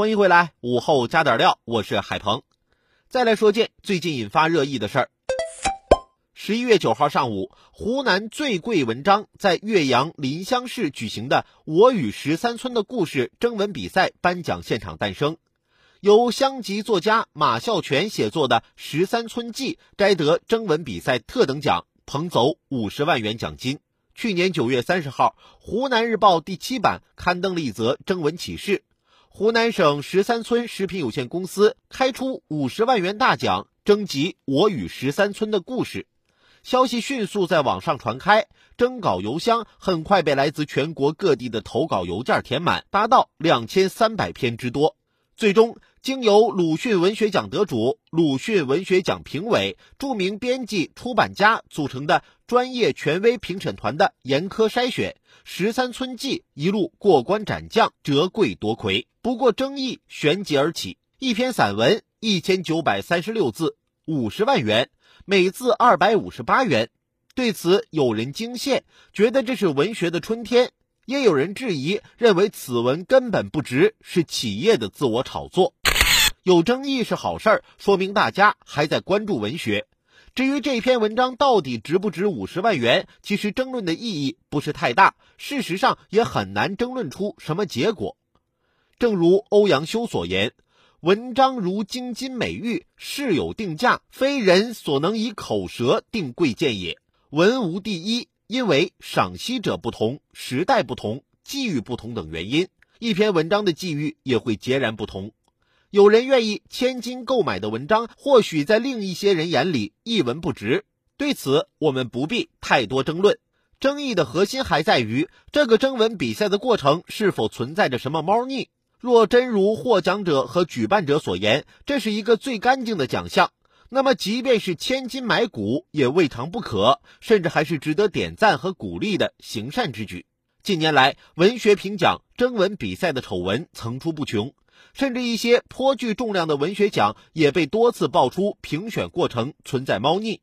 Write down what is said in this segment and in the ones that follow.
欢迎回来，午后加点料，我是海鹏。再来说件最近引发热议的事儿。十一月九号上午，湖南最贵文章在岳阳临湘市举行的“我与十三村的故事”征文比赛颁奖现场诞生，由乡级作家马孝全写作的《十三村记》摘得征文比赛特等奖，捧走五十万元奖金。去年九月三十号，湖南日报第七版刊登了一则征文启事。湖南省十三村食品有限公司开出五十万元大奖，征集我与十三村的故事。消息迅速在网上传开，征稿邮箱很快被来自全国各地的投稿邮件填满，达到两千三百篇之多。最终，经由鲁迅文学奖得主、鲁迅文学奖评委、著名编辑、出版家组成的专业权威评审团的严苛筛选，《十三村记》一路过关斩将，折桂夺魁。不过，争议旋即而起：一篇散文一千九百三十六字，五十万元，每字二百五十八元。对此，有人惊羡，觉得这是文学的春天。也有人质疑，认为此文根本不值，是企业的自我炒作。有争议是好事儿，说明大家还在关注文学。至于这篇文章到底值不值五十万元，其实争论的意义不是太大，事实上也很难争论出什么结果。正如欧阳修所言：“文章如金金美玉，事有定价，非人所能以口舌定贵贱也。文无第一。”因为赏析者不同、时代不同、际遇不同等原因，一篇文章的际遇也会截然不同。有人愿意千金购买的文章，或许在另一些人眼里一文不值。对此，我们不必太多争论。争议的核心还在于这个征文比赛的过程是否存在着什么猫腻。若真如获奖者和举办者所言，这是一个最干净的奖项。那么，即便是千金买骨也未尝不可，甚至还是值得点赞和鼓励的行善之举。近年来，文学评奖征文比赛的丑闻层出不穷，甚至一些颇具重量的文学奖也被多次爆出评选过程存在猫腻。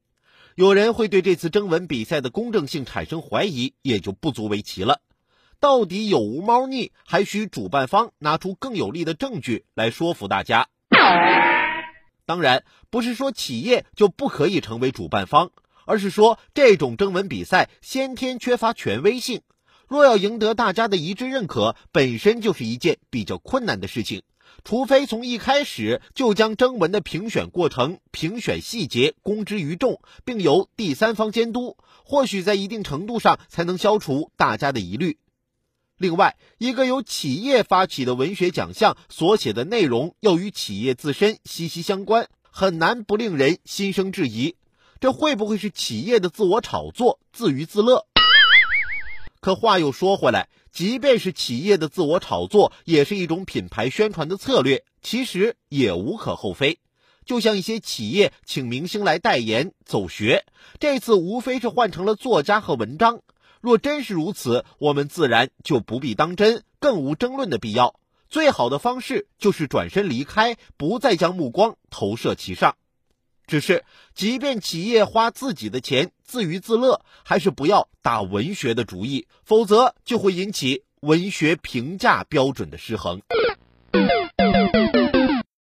有人会对这次征文比赛的公正性产生怀疑，也就不足为奇了。到底有无猫腻，还需主办方拿出更有力的证据来说服大家。当然，不是说企业就不可以成为主办方，而是说这种征文比赛先天缺乏权威性。若要赢得大家的一致认可，本身就是一件比较困难的事情。除非从一开始就将征文的评选过程、评选细节公之于众，并由第三方监督，或许在一定程度上才能消除大家的疑虑。另外，一个由企业发起的文学奖项所写的内容又与企业自身息息相关，很难不令人心生质疑。这会不会是企业的自我炒作、自娱自乐？可话又说回来，即便是企业的自我炒作，也是一种品牌宣传的策略，其实也无可厚非。就像一些企业请明星来代言、走学，这次无非是换成了作家和文章。若真是如此，我们自然就不必当真，更无争论的必要。最好的方式就是转身离开，不再将目光投射其上。只是，即便企业花自己的钱自娱自乐，还是不要打文学的主意，否则就会引起文学评价标准的失衡。